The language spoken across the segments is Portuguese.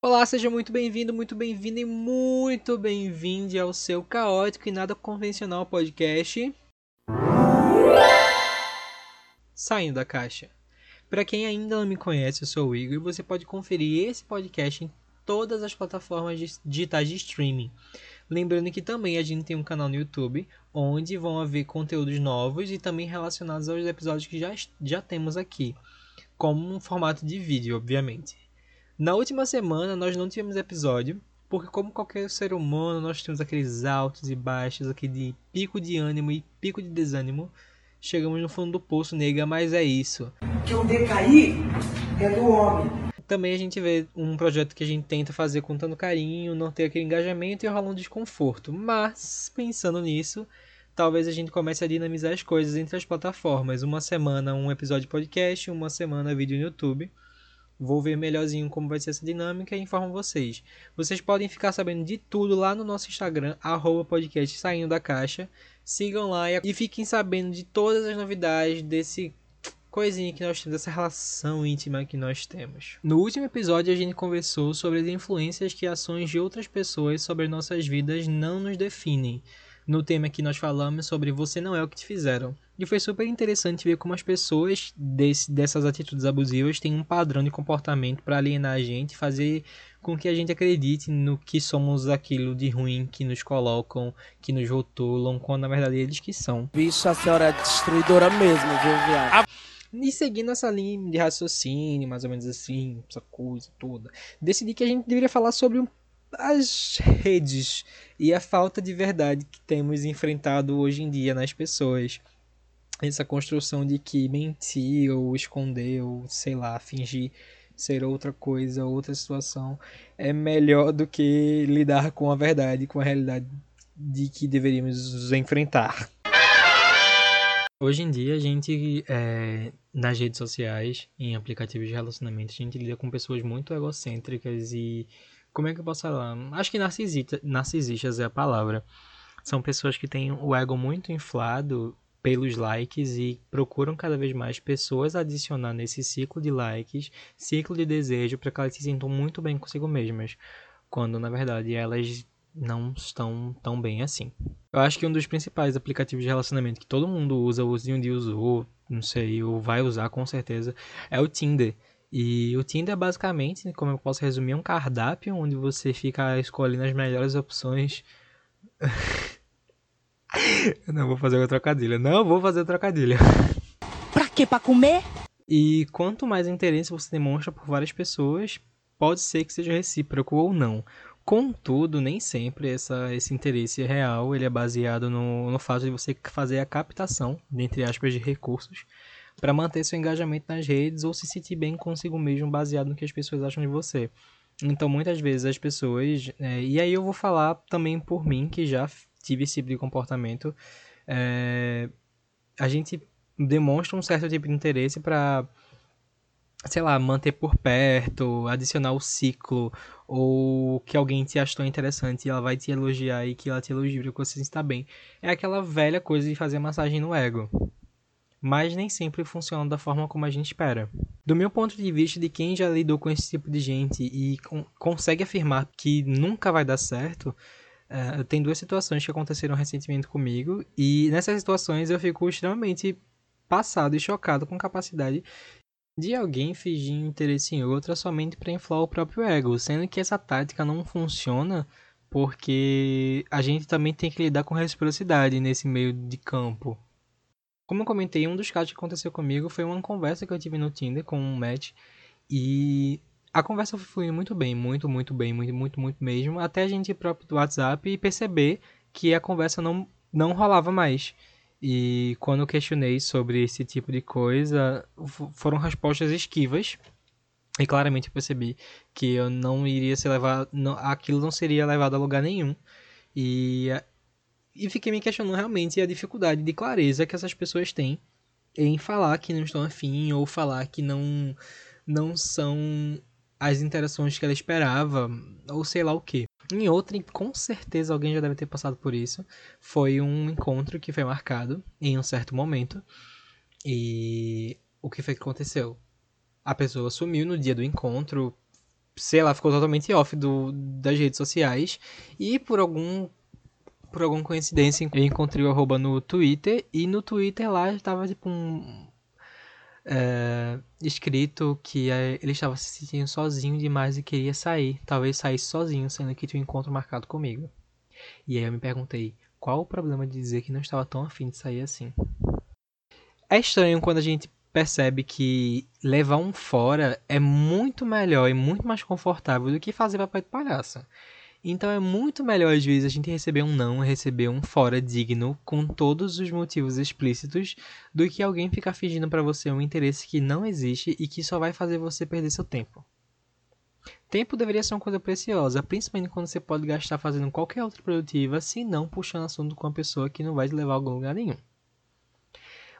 Olá, seja muito bem-vindo, muito bem-vindo e muito bem-vinde ao seu caótico e nada convencional podcast. Saindo da caixa. Para quem ainda não me conhece, eu sou o Igor e você pode conferir esse podcast em todas as plataformas digitais de streaming. Lembrando que também a gente tem um canal no YouTube, onde vão haver conteúdos novos e também relacionados aos episódios que já, já temos aqui, como um formato de vídeo, obviamente. Na última semana nós não tivemos episódio, porque como qualquer ser humano, nós temos aqueles altos e baixos, aquele pico de ânimo e pico de desânimo. Chegamos no fundo do poço, nega, mas é isso. Que o decair é do homem. Também a gente vê um projeto que a gente tenta fazer com tanto carinho, não ter aquele engajamento e rolar um desconforto. Mas, pensando nisso, talvez a gente comece a dinamizar as coisas entre as plataformas. Uma semana um episódio podcast, uma semana vídeo no YouTube. Vou ver melhorzinho como vai ser essa dinâmica e informo vocês. Vocês podem ficar sabendo de tudo lá no nosso Instagram, arroba podcast saindo da caixa. Sigam lá e fiquem sabendo de todas as novidades desse coisinha que nós temos, dessa relação íntima que nós temos. No último episódio a gente conversou sobre as influências que ações de outras pessoas sobre nossas vidas não nos definem. No tema que nós falamos sobre você não é o que te fizeram. E foi super interessante ver como as pessoas desse, dessas atitudes abusivas têm um padrão de comportamento para alienar a gente, fazer com que a gente acredite no que somos aquilo de ruim que nos colocam, que nos rotulam, quando na verdade eles que são. Bicho, a senhora é destruidora mesmo, viu, viado? E seguindo essa linha de raciocínio, mais ou menos assim, essa coisa toda, decidi que a gente deveria falar sobre as redes e a falta de verdade que temos enfrentado hoje em dia nas pessoas essa construção de que mentir ou esconder ou sei lá, fingir ser outra coisa, outra situação é melhor do que lidar com a verdade, com a realidade de que deveríamos enfrentar. Hoje em dia, a gente, é, nas redes sociais, em aplicativos de relacionamento, a gente lida com pessoas muito egocêntricas e. Como é que eu posso falar? Acho que narcisista, narcisistas é a palavra. São pessoas que têm o ego muito inflado pelos likes e procuram cada vez mais pessoas adicionar nesse ciclo de likes, ciclo de desejo, para que elas se sintam muito bem consigo mesmas, quando na verdade elas não estão tão bem assim. Eu acho que um dos principais aplicativos de relacionamento que todo mundo usa, ou um dia usou, não sei, ou vai usar com certeza, é o Tinder. E o Tinder é basicamente, como eu posso resumir, um cardápio onde você fica escolhendo as melhores opções Eu não vou fazer o trocadilho. Não vou fazer o trocadilho. Pra quê? Pra comer? E quanto mais interesse você demonstra por várias pessoas, pode ser que seja recíproco ou não. Contudo, nem sempre essa, esse interesse real ele é baseado no, no fato de você fazer a captação, entre aspas, de recursos para manter seu engajamento nas redes ou se sentir bem consigo mesmo baseado no que as pessoas acham de você. Então, muitas vezes as pessoas. É, e aí eu vou falar também por mim, que já tive esse tipo de comportamento, é, a gente demonstra um certo tipo de interesse para sei lá, manter por perto, adicionar o ciclo, ou que alguém te achou interessante e ela vai te elogiar e que ela te elogia porque você está bem. É aquela velha coisa de fazer massagem no ego. Mas nem sempre funciona da forma como a gente espera. Do meu ponto de vista, de quem já lidou com esse tipo de gente e consegue afirmar que nunca vai dar certo, Uh, tem duas situações que aconteceram recentemente comigo, e nessas situações eu fico extremamente passado e chocado com a capacidade de alguém fingir interesse em outra somente para inflar o próprio ego, sendo que essa tática não funciona porque a gente também tem que lidar com reciprocidade nesse meio de campo. Como eu comentei, um dos casos que aconteceu comigo foi uma conversa que eu tive no Tinder com um match e a conversa foi fluindo muito bem, muito, muito bem, muito, muito, muito mesmo, até a gente ir pro WhatsApp e perceber que a conversa não, não rolava mais. E quando eu questionei sobre esse tipo de coisa, foram respostas esquivas. E claramente eu percebi que eu não iria ser levado, não, aquilo não seria levado a lugar nenhum. E, e fiquei me questionando realmente a dificuldade de clareza que essas pessoas têm em falar que não estão afim ou falar que não, não são as interações que ela esperava, ou sei lá o que. Em outra, com certeza alguém já deve ter passado por isso, foi um encontro que foi marcado em um certo momento. E o que foi que aconteceu? A pessoa sumiu no dia do encontro, sei lá, ficou totalmente off do, das redes sociais. E por algum por alguma coincidência, eu encontrei o arroba no Twitter. E no Twitter lá estava tipo um. É, escrito que é, ele estava se sentindo sozinho demais e queria sair. Talvez saísse sozinho, sendo que tinha um encontro marcado comigo. E aí eu me perguntei, qual o problema de dizer que não estava tão afim de sair assim? É estranho quando a gente percebe que levar um fora é muito melhor e muito mais confortável do que fazer papel de palhaço. Então é muito melhor às vezes a gente receber um não, receber um fora digno com todos os motivos explícitos do que alguém ficar fingindo para você um interesse que não existe e que só vai fazer você perder seu tempo. Tempo deveria ser uma coisa preciosa, principalmente quando você pode gastar fazendo qualquer outra produtiva, se não puxando assunto com uma pessoa que não vai te levar a algum lugar nenhum.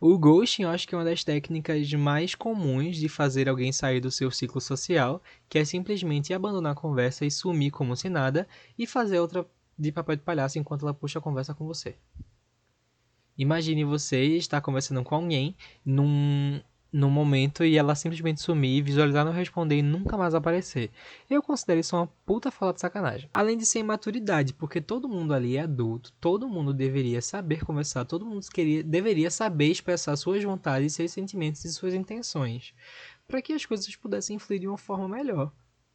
O ghosting eu acho que é uma das técnicas mais comuns de fazer alguém sair do seu ciclo social, que é simplesmente abandonar a conversa e sumir como se nada e fazer outra de papel de palhaço enquanto ela puxa a conversa com você. Imagine você estar conversando com alguém num, no momento e ela simplesmente sumir, visualizar não responder e nunca mais aparecer. Eu considero isso uma puta fala de sacanagem. Além de ser imaturidade, porque todo mundo ali é adulto, todo mundo deveria saber conversar, todo mundo queria, deveria saber expressar suas vontades, seus sentimentos e suas intenções, para que as coisas pudessem fluir de uma forma melhor.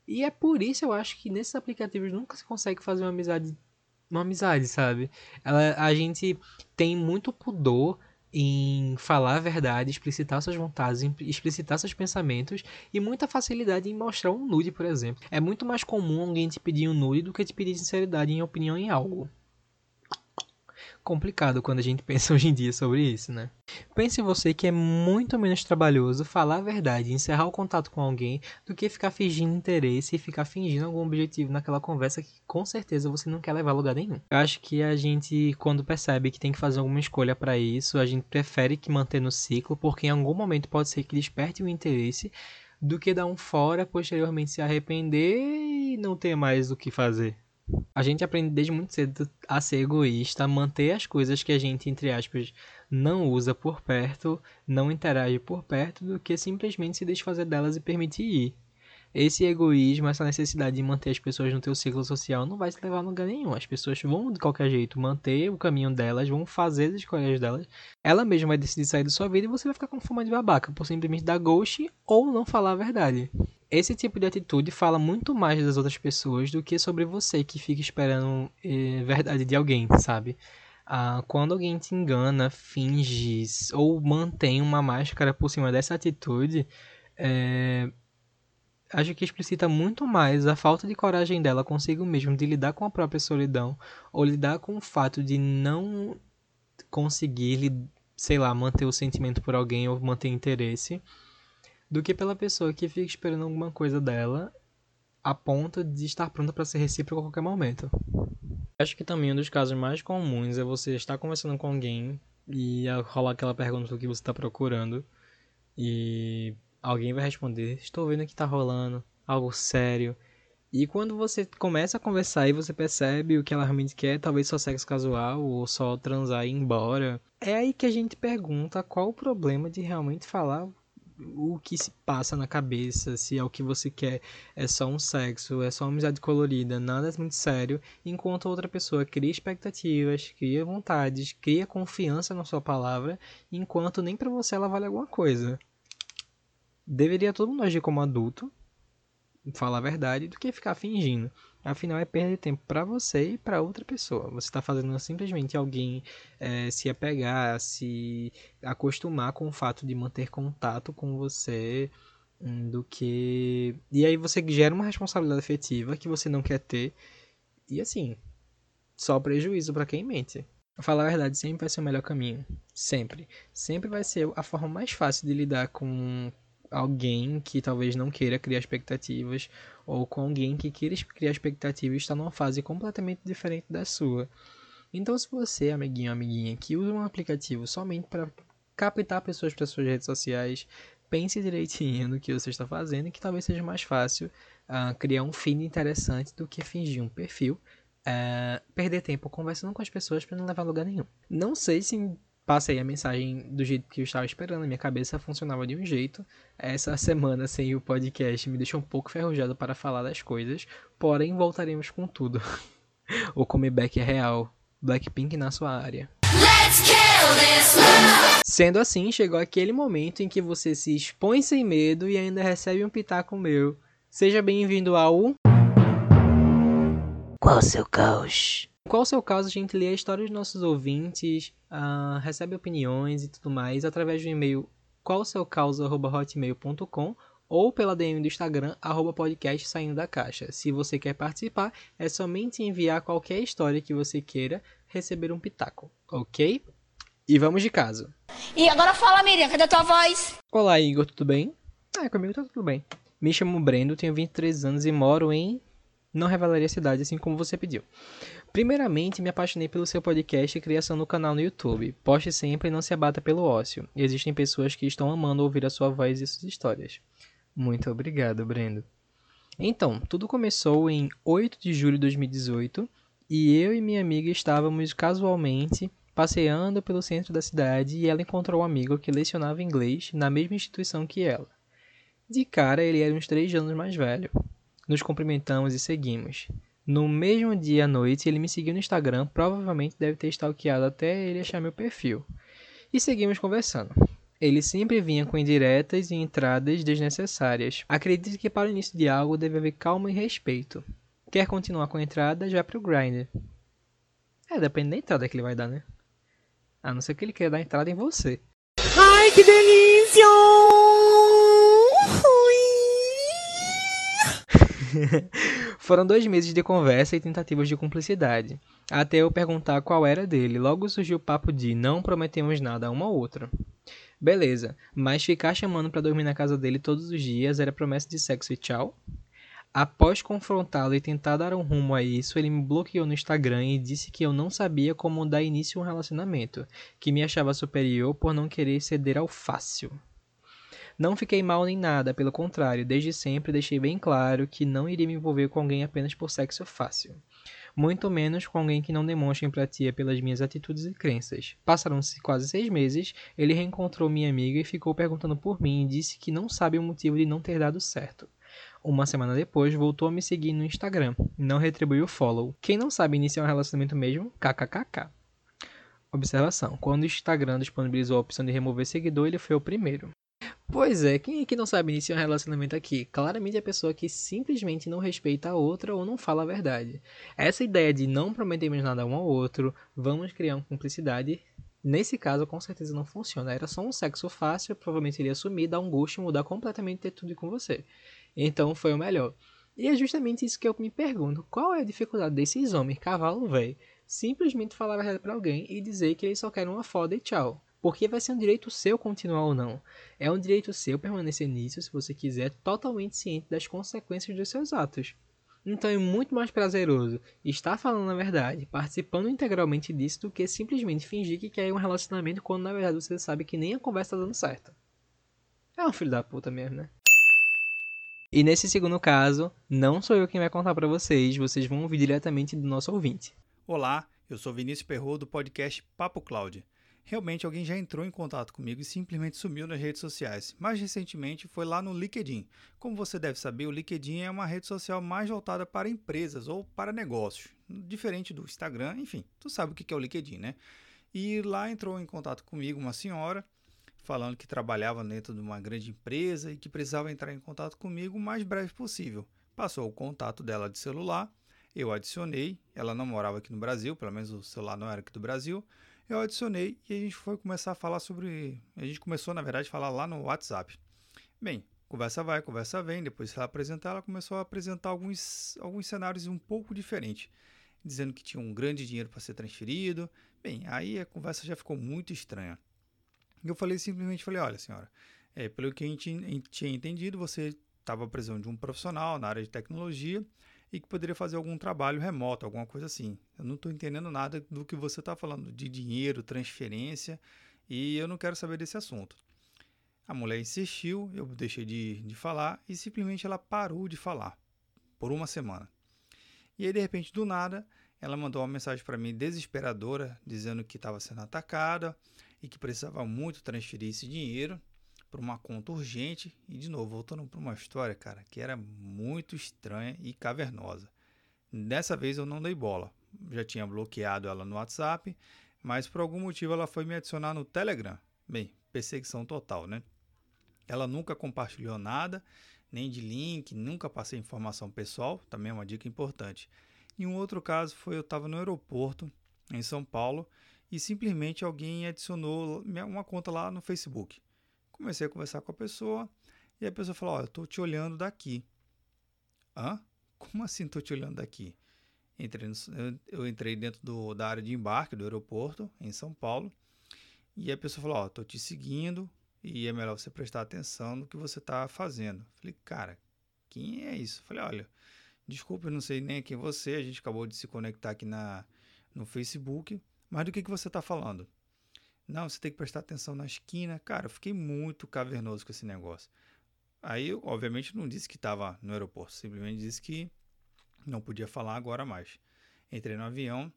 E é por isso eu acho que nesses aplicativos nunca se consegue fazer uma amizade uma amizade, sabe? Ela, a gente tem muito pudor em falar a verdade, explicitar suas vontades, explicitar seus pensamentos e muita facilidade em mostrar um nude, por exemplo. É muito mais comum alguém te pedir um nude do que te pedir sinceridade em opinião em algo complicado quando a gente pensa hoje em dia sobre isso, né? Pense você que é muito menos trabalhoso falar a verdade, encerrar o contato com alguém, do que ficar fingindo interesse e ficar fingindo algum objetivo naquela conversa que com certeza você não quer levar a lugar nenhum. Eu acho que a gente, quando percebe que tem que fazer alguma escolha para isso, a gente prefere que manter no ciclo, porque em algum momento pode ser que desperte o interesse, do que dar um fora, posteriormente se arrepender e não ter mais o que fazer. A gente aprende desde muito cedo a ser egoísta, manter as coisas que a gente, entre aspas, não usa por perto, não interage por perto, do que simplesmente se desfazer delas e permitir ir. Esse egoísmo, essa necessidade de manter as pessoas no teu ciclo social não vai te levar a lugar nenhum. As pessoas vão de qualquer jeito manter o caminho delas, vão fazer as escolhas delas. Ela mesma vai decidir sair da sua vida e você vai ficar com fama de babaca por simplesmente dar ghost ou não falar a verdade. Esse tipo de atitude fala muito mais das outras pessoas do que sobre você que fica esperando eh, verdade de alguém, sabe? Ah, quando alguém te engana, finge ou mantém uma máscara por cima dessa atitude, é, acho que explicita muito mais a falta de coragem dela consigo mesmo de lidar com a própria solidão ou lidar com o fato de não conseguir, sei lá, manter o sentimento por alguém ou manter interesse, do que pela pessoa que fica esperando alguma coisa dela a ponto de estar pronta para ser recíproca a qualquer momento. Acho que também um dos casos mais comuns é você estar conversando com alguém e rolar aquela pergunta do que você está procurando e alguém vai responder: Estou vendo que tá rolando algo sério. E quando você começa a conversar e você percebe o que ela realmente quer, talvez só sexo casual ou só transar e ir embora, é aí que a gente pergunta qual o problema de realmente falar que se passa na cabeça, se é o que você quer, é só um sexo, é só uma amizade colorida, nada é muito sério, enquanto a outra pessoa cria expectativas, cria vontades, cria confiança na sua palavra, enquanto nem para você ela vale alguma coisa deveria todo mundo agir como adulto, falar a verdade, do que ficar fingindo. Afinal, é perder tempo para você e para outra pessoa. Você está fazendo simplesmente alguém é, se apegar, se acostumar com o fato de manter contato com você, hum, do que. E aí você gera uma responsabilidade afetiva que você não quer ter. E assim, só prejuízo para quem mente. Falar a verdade sempre vai ser o melhor caminho. Sempre. Sempre vai ser a forma mais fácil de lidar com, alguém que talvez não queira criar expectativas ou com alguém que queira criar expectativas está numa fase completamente diferente da sua. Então, se você, amiguinho, amiguinha, que usa um aplicativo somente para captar pessoas para suas redes sociais, pense direitinho no que você está fazendo e que talvez seja mais fácil uh, criar um feed interessante do que fingir um perfil, uh, perder tempo conversando com as pessoas para não levar a lugar nenhum. Não sei se passei a mensagem do jeito que eu estava esperando, minha cabeça funcionava de um jeito. Essa semana sem o podcast me deixou um pouco ferrujado para falar das coisas, porém voltaremos com tudo. o comeback é real. Blackpink na sua área. Sendo assim, chegou aquele momento em que você se expõe sem medo e ainda recebe um pitaco meu. Seja bem-vindo ao. Qual o seu caos? Qual o seu caso? A gente lê a história dos nossos ouvintes, uh, recebe opiniões e tudo mais através do e-mail qualseucausa.hotmail.com ou pela DM do Instagram, arroba podcast saindo da caixa. Se você quer participar, é somente enviar qualquer história que você queira receber um pitaco, ok? E vamos de caso. E agora fala, Miriam, cadê a tua voz? Olá, Igor, tudo bem? Ah, comigo tá tudo bem. Me chamo Brendo, tenho 23 anos e moro em... Não revelaria a cidade, assim como você pediu. Primeiramente, me apaixonei pelo seu podcast e criação no canal no YouTube. Poste sempre e não se abata pelo ócio. Existem pessoas que estão amando ouvir a sua voz e suas histórias. Muito obrigado, Brendo. Então, tudo começou em 8 de julho de 2018 e eu e minha amiga estávamos casualmente passeando pelo centro da cidade e ela encontrou um amigo que lecionava inglês na mesma instituição que ela. De cara, ele era uns três anos mais velho. Nos cumprimentamos e seguimos. No mesmo dia à noite, ele me seguiu no Instagram, provavelmente deve ter stalkeado até ele achar meu perfil. E seguimos conversando. Ele sempre vinha com indiretas e entradas desnecessárias. Acredito que para o início de algo deve haver calma e respeito. Quer continuar com a entrada, já pro grinder. É, depende da entrada que ele vai dar, né? A não ser que ele queira dar entrada em você. Ai, que delícia! Foram dois meses de conversa e tentativas de cumplicidade, até eu perguntar qual era dele. Logo surgiu o papo de não prometemos nada a uma ou outra. Beleza, mas ficar chamando para dormir na casa dele todos os dias era promessa de sexo e tchau? Após confrontá-lo e tentar dar um rumo a isso, ele me bloqueou no Instagram e disse que eu não sabia como dar início a um relacionamento, que me achava superior por não querer ceder ao fácil. Não fiquei mal nem nada, pelo contrário, desde sempre deixei bem claro que não iria me envolver com alguém apenas por sexo fácil. Muito menos com alguém que não demonstre empatia pelas minhas atitudes e crenças. Passaram-se quase seis meses, ele reencontrou minha amiga e ficou perguntando por mim e disse que não sabe o motivo de não ter dado certo. Uma semana depois, voltou a me seguir no Instagram. Não retribuiu o follow. Quem não sabe iniciar um relacionamento mesmo? KKKK. Observação: quando o Instagram disponibilizou a opção de remover seguidor, ele foi o primeiro. Pois é, quem é que não sabe iniciar um relacionamento aqui? Claramente é a pessoa que simplesmente não respeita a outra ou não fala a verdade. Essa ideia de não prometemos nada um ao outro, vamos criar uma cumplicidade, nesse caso com certeza não funciona. Era só um sexo fácil, provavelmente iria assumir, dar um gosto e mudar completamente ter tudo com você. Então foi o melhor. E é justamente isso que eu me pergunto: qual é a dificuldade desses homens, cavalo velho, simplesmente falar a verdade pra alguém e dizer que eles só querem uma foda e tchau? Porque vai ser um direito seu continuar ou não. É um direito seu permanecer nisso se você quiser, totalmente ciente das consequências dos seus atos. Então é muito mais prazeroso estar falando a verdade, participando integralmente disso, do que simplesmente fingir que quer um relacionamento quando na verdade você sabe que nem a conversa tá dando certo. É um filho da puta mesmo, né? E nesse segundo caso, não sou eu quem vai contar para vocês, vocês vão ouvir diretamente do nosso ouvinte. Olá, eu sou Vinícius Perro do podcast Papo Cloud. Realmente alguém já entrou em contato comigo e simplesmente sumiu nas redes sociais. Mais recentemente foi lá no LinkedIn. Como você deve saber, o LinkedIn é uma rede social mais voltada para empresas ou para negócios, diferente do Instagram, enfim, tu sabe o que é o LinkedIn, né? E lá entrou em contato comigo uma senhora falando que trabalhava dentro de uma grande empresa e que precisava entrar em contato comigo o mais breve possível. Passou o contato dela de celular, eu adicionei, ela não morava aqui no Brasil, pelo menos o celular não era aqui do Brasil. Eu adicionei e a gente foi começar a falar sobre. A gente começou, na verdade, a falar lá no WhatsApp. Bem, conversa vai, conversa vem. Depois que ela apresentar, ela começou a apresentar alguns, alguns cenários um pouco diferentes, dizendo que tinha um grande dinheiro para ser transferido. Bem, aí a conversa já ficou muito estranha. Eu falei simplesmente, falei, olha senhora, é, pelo que a gente tinha entendido, você estava precisando de um profissional na área de tecnologia e que poderia fazer algum trabalho remoto, alguma coisa assim. Eu não estou entendendo nada do que você está falando, de dinheiro, transferência, e eu não quero saber desse assunto. A mulher insistiu, eu deixei de, de falar e simplesmente ela parou de falar por uma semana. E aí, de repente, do nada, ela mandou uma mensagem para mim desesperadora, dizendo que estava sendo atacada e que precisava muito transferir esse dinheiro para uma conta urgente. E de novo, voltando para uma história, cara, que era muito estranha e cavernosa. Dessa vez eu não dei bola. Já tinha bloqueado ela no WhatsApp, mas por algum motivo ela foi me adicionar no Telegram. Bem, perseguição total, né? Ela nunca compartilhou nada, nem de link, nunca passei informação pessoal, também é uma dica importante. E um outro caso foi eu estava no aeroporto em São Paulo e simplesmente alguém adicionou uma conta lá no Facebook. Comecei a conversar com a pessoa e a pessoa falou: eu estou te olhando daqui. Hã? Como assim estou te olhando daqui? Entrei no, eu, eu, entrei dentro do, da área de embarque do aeroporto em São Paulo e a pessoa falou: Ó, estou te seguindo e é melhor você prestar atenção no que você está fazendo. Falei, cara, quem é isso? Falei, olha, desculpa, eu não sei nem quem você, a gente acabou de se conectar aqui na, no Facebook, mas do que, que você está falando? Não, você tem que prestar atenção na esquina. Cara, eu fiquei muito cavernoso com esse negócio. Aí, eu, obviamente, não disse que estava no aeroporto, simplesmente disse que não podia falar agora mais. Entrei no avião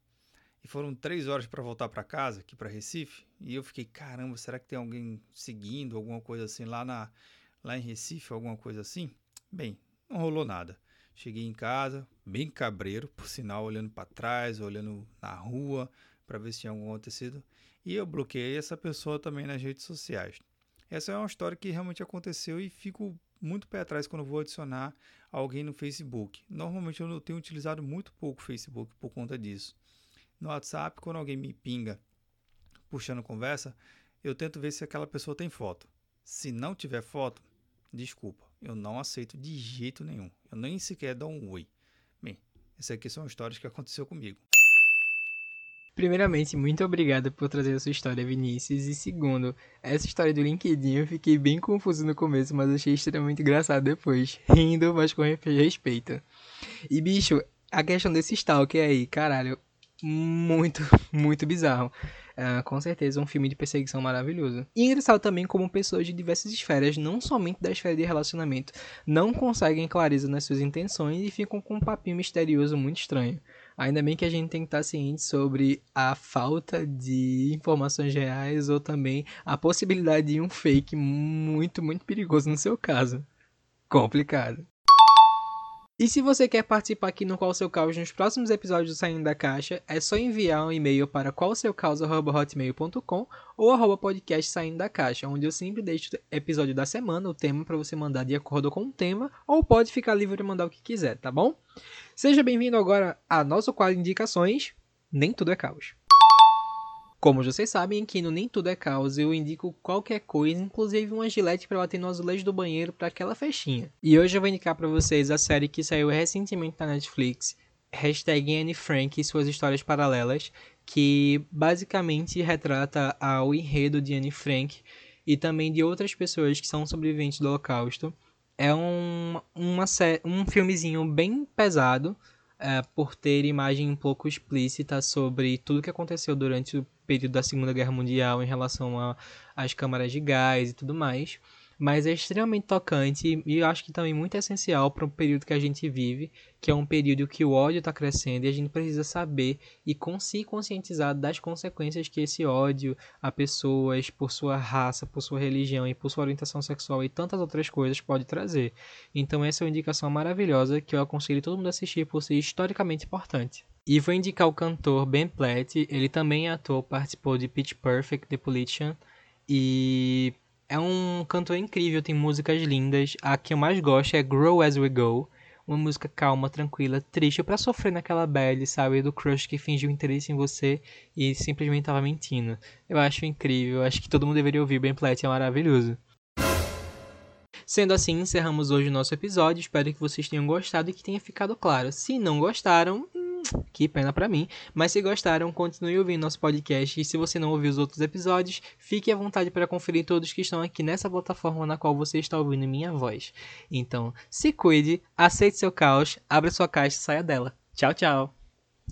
e foram três horas para voltar para casa, aqui para Recife. E eu fiquei, caramba, será que tem alguém seguindo, alguma coisa assim lá, na, lá em Recife, alguma coisa assim? Bem, não rolou nada. Cheguei em casa, bem cabreiro, por sinal, olhando para trás, olhando na rua para ver se tinha algum acontecido. E eu bloqueei essa pessoa também nas redes sociais. Essa é uma história que realmente aconteceu e fico muito pé atrás quando vou adicionar alguém no Facebook. Normalmente eu tenho utilizado muito pouco o Facebook por conta disso. No WhatsApp, quando alguém me pinga puxando conversa, eu tento ver se aquela pessoa tem foto. Se não tiver foto, desculpa, eu não aceito de jeito nenhum. Eu nem sequer dou um oi. Bem, essas aqui são histórias que aconteceu comigo. Primeiramente, muito obrigado por trazer a sua história, Vinícius. E segundo, essa história do LinkedIn eu fiquei bem confuso no começo, mas achei extremamente engraçado depois. Rindo, mas com respeito. E bicho, a questão desse stalker aí, caralho, muito, muito bizarro. Uh, com certeza um filme de perseguição maravilhoso. E engraçado também como pessoas de diversas esferas, não somente da esfera de relacionamento, não conseguem clareza nas suas intenções e ficam com um papinho misterioso muito estranho. Ainda bem que a gente tem que estar ciente sobre a falta de informações reais ou também a possibilidade de um fake muito, muito perigoso no seu caso. Complicado. E se você quer participar aqui no Qual Seu Caos nos próximos episódios do Saindo da Caixa, é só enviar um e-mail para qualseucaos.hotmail.com ou arroba podcast Saindo da Caixa, onde eu sempre deixo episódio da semana, o tema para você mandar de acordo com o tema, ou pode ficar livre de mandar o que quiser, tá bom? Seja bem-vindo agora a nosso quadro de indicações, Nem Tudo é Caos. Como vocês sabem, aqui no Nem Tudo é Caos eu indico qualquer coisa, inclusive uma gilete para bater no azulejo do banheiro para aquela festinha. E hoje eu vou indicar para vocês a série que saiu recentemente na Netflix, hashtag Anne Frank e suas histórias paralelas, que basicamente retrata o enredo de Anne Frank e também de outras pessoas que são sobreviventes do Holocausto. É um, uma, um filmezinho bem pesado, é, por ter imagem um pouco explícita sobre tudo que aconteceu durante o período da Segunda Guerra Mundial em relação às câmaras de gás e tudo mais mas é extremamente tocante e eu acho que também muito essencial para o período que a gente vive, que é um período que o ódio está crescendo e a gente precisa saber e se conscientizar das consequências que esse ódio a pessoas por sua raça, por sua religião e por sua orientação sexual e tantas outras coisas pode trazer. Então essa é uma indicação maravilhosa que eu aconselho todo mundo a assistir por ser historicamente importante. E vou indicar o cantor Ben Platt, ele também é ator, participou de Pitch Perfect, The Politician, e é um cantor incrível, tem músicas lindas. A que eu mais gosto é Grow As We Go. Uma música calma, tranquila, triste, para sofrer naquela bad, sabe? Do crush que fingiu interesse em você e simplesmente tava mentindo. Eu acho incrível, acho que todo mundo deveria ouvir. Ben Platt é maravilhoso. Sendo assim, encerramos hoje o nosso episódio. Espero que vocês tenham gostado e que tenha ficado claro. Se não gostaram, que pena para mim. Mas se gostaram, continue ouvindo nosso podcast. E se você não ouviu os outros episódios, fique à vontade para conferir todos que estão aqui nessa plataforma na qual você está ouvindo minha voz. Então, se cuide, aceite seu caos, abra sua caixa e saia dela. Tchau, tchau!